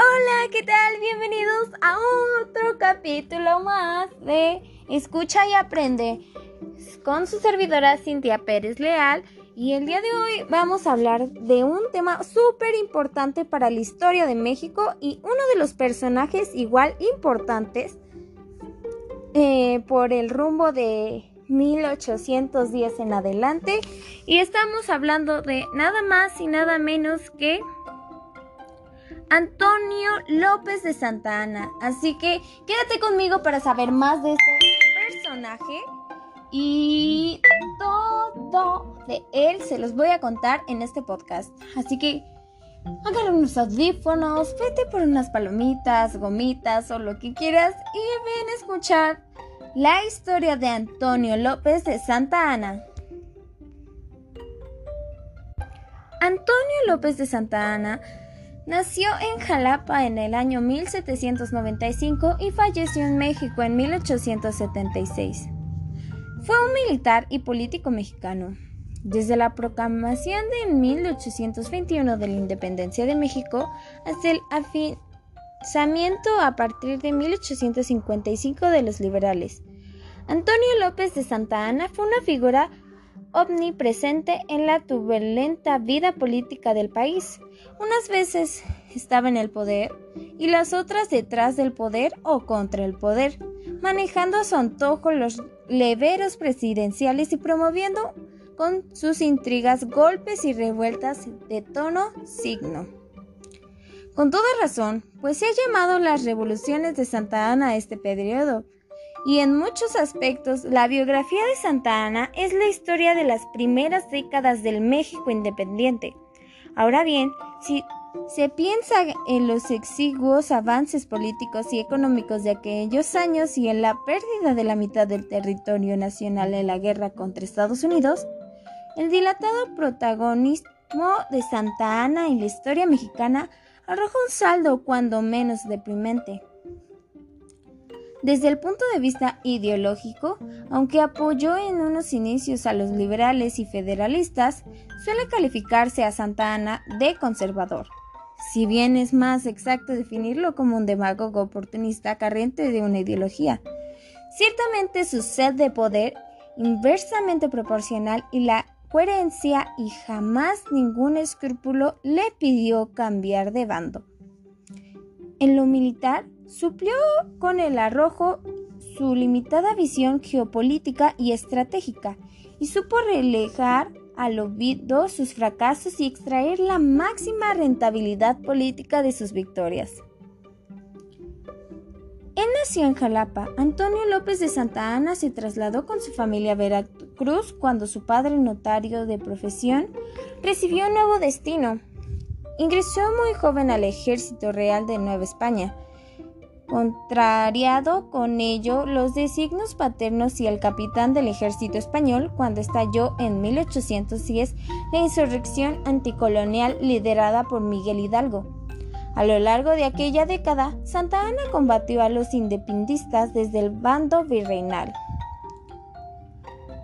Hola, ¿qué tal? Bienvenidos a otro capítulo más de Escucha y Aprende con su servidora Cintia Pérez Leal. Y el día de hoy vamos a hablar de un tema súper importante para la historia de México y uno de los personajes igual importantes eh, por el rumbo de 1810 en adelante. Y estamos hablando de nada más y nada menos que Antonio López de Santa Ana. Así que quédate conmigo para saber más de este personaje y todo de él se los voy a contar en este podcast. Así que agarra unos audífonos, vete por unas palomitas, gomitas o lo que quieras y ven a escuchar la historia de Antonio López de Santa Ana. Antonio López de Santa Ana Nació en Jalapa en el año 1795 y falleció en México en 1876. Fue un militar y político mexicano. Desde la proclamación de 1821 de la independencia de México hasta el afianzamiento a partir de 1855 de los liberales. Antonio López de Santa Ana fue una figura omnipresente en la turbulenta vida política del país. Unas veces estaba en el poder y las otras detrás del poder o contra el poder, manejando a su antojo los leveros presidenciales y promoviendo con sus intrigas golpes y revueltas de tono signo. Con toda razón, pues se ha llamado las revoluciones de Santa Ana a este periodo, y en muchos aspectos la biografía de Santa Ana es la historia de las primeras décadas del México independiente. Ahora bien, si se piensa en los exiguos avances políticos y económicos de aquellos años y en la pérdida de la mitad del territorio nacional en la guerra contra Estados Unidos, el dilatado protagonismo de Santa Ana en la historia mexicana arroja un saldo cuando menos deprimente. Desde el punto de vista ideológico, aunque apoyó en unos inicios a los liberales y federalistas, suele calificarse a Santa Ana de conservador. Si bien es más exacto definirlo como un demagogo oportunista carente de una ideología, ciertamente su sed de poder inversamente proporcional y la coherencia y jamás ningún escrúpulo le pidió cambiar de bando. En lo militar, suplió con el arrojo su limitada visión geopolítica y estratégica y supo relegar al olvido sus fracasos y extraer la máxima rentabilidad política de sus victorias. Él nació en Jalapa. Antonio López de Santa Ana se trasladó con su familia a Veracruz cuando su padre, notario de profesión, recibió un nuevo destino. Ingresó muy joven al ejército real de Nueva España contrariado con ello los designios paternos y el capitán del ejército español cuando estalló en 1810 la insurrección anticolonial liderada por Miguel Hidalgo. A lo largo de aquella década, Santa Ana combatió a los independistas desde el bando virreinal.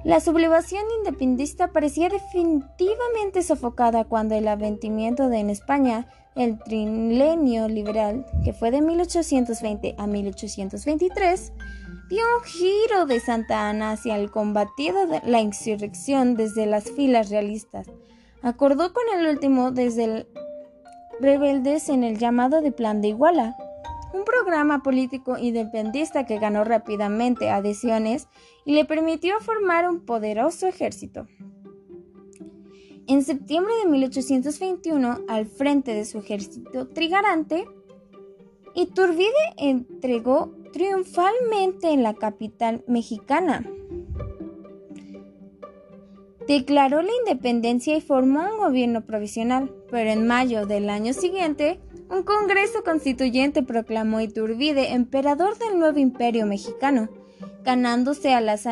La sublevación independista parecía definitivamente sofocada cuando el aventimiento de en España el trilenio liberal, que fue de 1820 a 1823, dio un giro de Santa Ana hacia el combatido de la insurrección desde las filas realistas. Acordó con el último desde el rebeldes en el llamado de Plan de Iguala, un programa político independista que ganó rápidamente adhesiones y le permitió formar un poderoso ejército. En septiembre de 1821, al frente de su ejército trigarante, Iturbide entregó triunfalmente en la capital mexicana. Declaró la independencia y formó un gobierno provisional, pero en mayo del año siguiente, un Congreso Constituyente proclamó Iturbide emperador del nuevo imperio mexicano, ganándose a las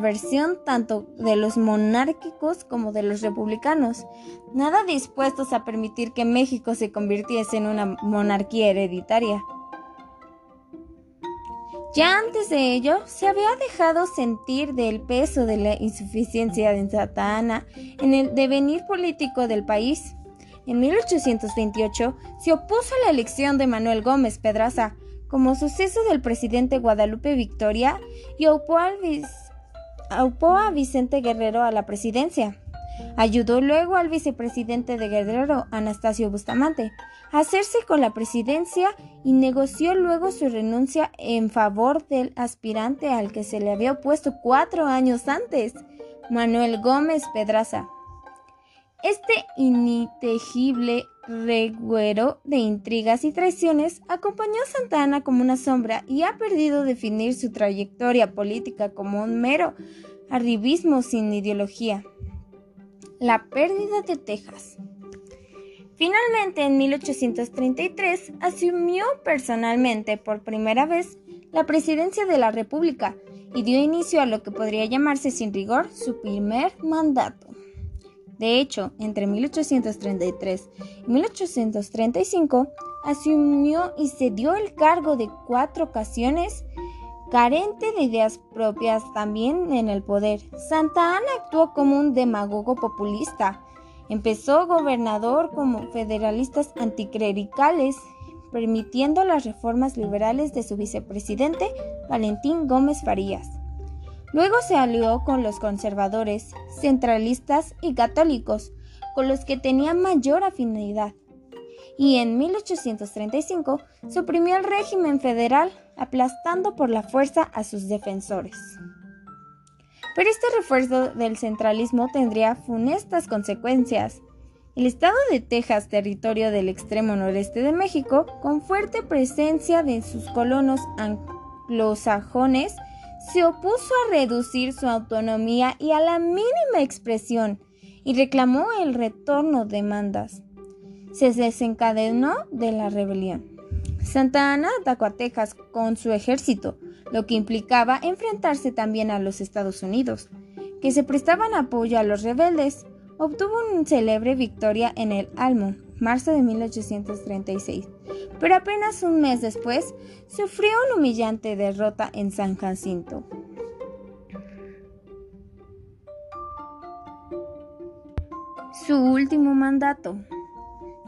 versión tanto de los monárquicos como de los republicanos, nada dispuestos a permitir que México se convirtiese en una monarquía hereditaria. Ya antes de ello, se había dejado sentir del peso de la insuficiencia de Santa Ana en el devenir político del país. En 1828, se opuso a la elección de Manuel Gómez Pedraza como suceso del presidente Guadalupe Victoria y aupó, a Vicente Guerrero a la presidencia. Ayudó luego al vicepresidente de Guerrero, Anastasio Bustamante, a hacerse con la presidencia y negoció luego su renuncia en favor del aspirante al que se le había opuesto cuatro años antes, Manuel Gómez Pedraza. Este ininteligible reguero de intrigas y traiciones acompañó a Santa Ana como una sombra y ha perdido definir su trayectoria política como un mero arribismo sin ideología. La pérdida de Texas. Finalmente, en 1833, asumió personalmente por primera vez la presidencia de la República y dio inicio a lo que podría llamarse sin rigor su primer mandato. De hecho, entre 1833 y 1835 asumió y cedió el cargo de cuatro ocasiones carente de ideas propias también en el poder. Santa Ana actuó como un demagogo populista. Empezó gobernador como federalistas anticlericales, permitiendo las reformas liberales de su vicepresidente Valentín Gómez Farías. Luego se alió con los conservadores, centralistas y católicos, con los que tenía mayor afinidad. Y en 1835 suprimió el régimen federal, aplastando por la fuerza a sus defensores. Pero este refuerzo del centralismo tendría funestas consecuencias. El estado de Texas, territorio del extremo noreste de México, con fuerte presencia de sus colonos anglosajones, se opuso a reducir su autonomía y a la mínima expresión y reclamó el retorno de demandas. Se desencadenó de la rebelión. Santa Ana atacó a Texas con su ejército, lo que implicaba enfrentarse también a los Estados Unidos, que se prestaban apoyo a los rebeldes. Obtuvo una célebre victoria en el Almo, marzo de 1836, pero apenas un mes después sufrió una humillante derrota en San Jacinto. Su último mandato.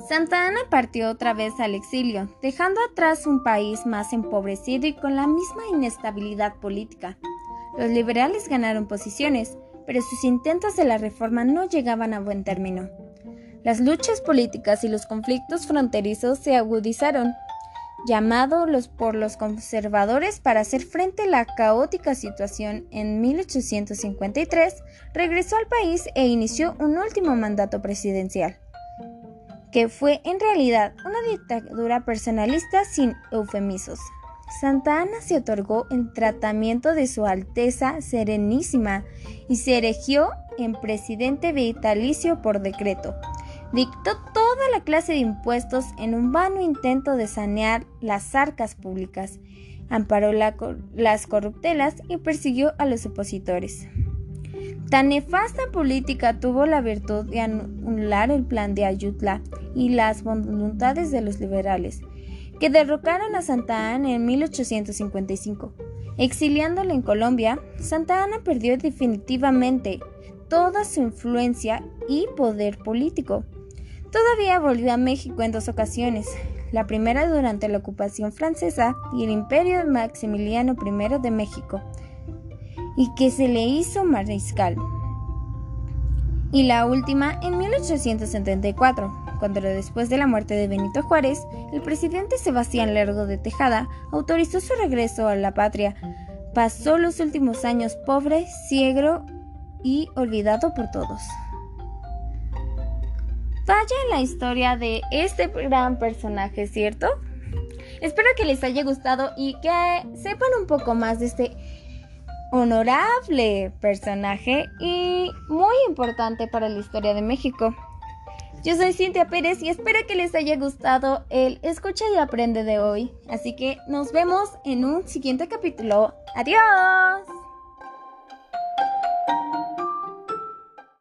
Santa Ana partió otra vez al exilio, dejando atrás un país más empobrecido y con la misma inestabilidad política. Los liberales ganaron posiciones, pero sus intentos de la reforma no llegaban a buen término. Las luchas políticas y los conflictos fronterizos se agudizaron, llamado por los conservadores para hacer frente a la caótica situación en 1853, regresó al país e inició un último mandato presidencial, que fue en realidad una dictadura personalista sin eufemismos. Santa Ana se otorgó el tratamiento de Su Alteza Serenísima y se erigió en presidente vitalicio por decreto dictó toda la clase de impuestos en un vano intento de sanear las arcas públicas, amparó las corruptelas y persiguió a los opositores. Tan nefasta política tuvo la virtud de anular el plan de Ayutla y las voluntades de los liberales, que derrocaron a Santa Ana en 1855. Exiliándola en Colombia, Santa Ana perdió definitivamente toda su influencia y poder político. Todavía volvió a México en dos ocasiones, la primera durante la ocupación francesa y el imperio de Maximiliano I de México, y que se le hizo mariscal. Y la última en 1874, cuando después de la muerte de Benito Juárez, el presidente Sebastián Lerdo de Tejada autorizó su regreso a la patria. Pasó los últimos años pobre, ciego y olvidado por todos. Vaya la historia de este gran personaje, ¿cierto? Espero que les haya gustado y que sepan un poco más de este honorable personaje y muy importante para la historia de México. Yo soy Cintia Pérez y espero que les haya gustado el Escucha y Aprende de hoy. Así que nos vemos en un siguiente capítulo. Adiós.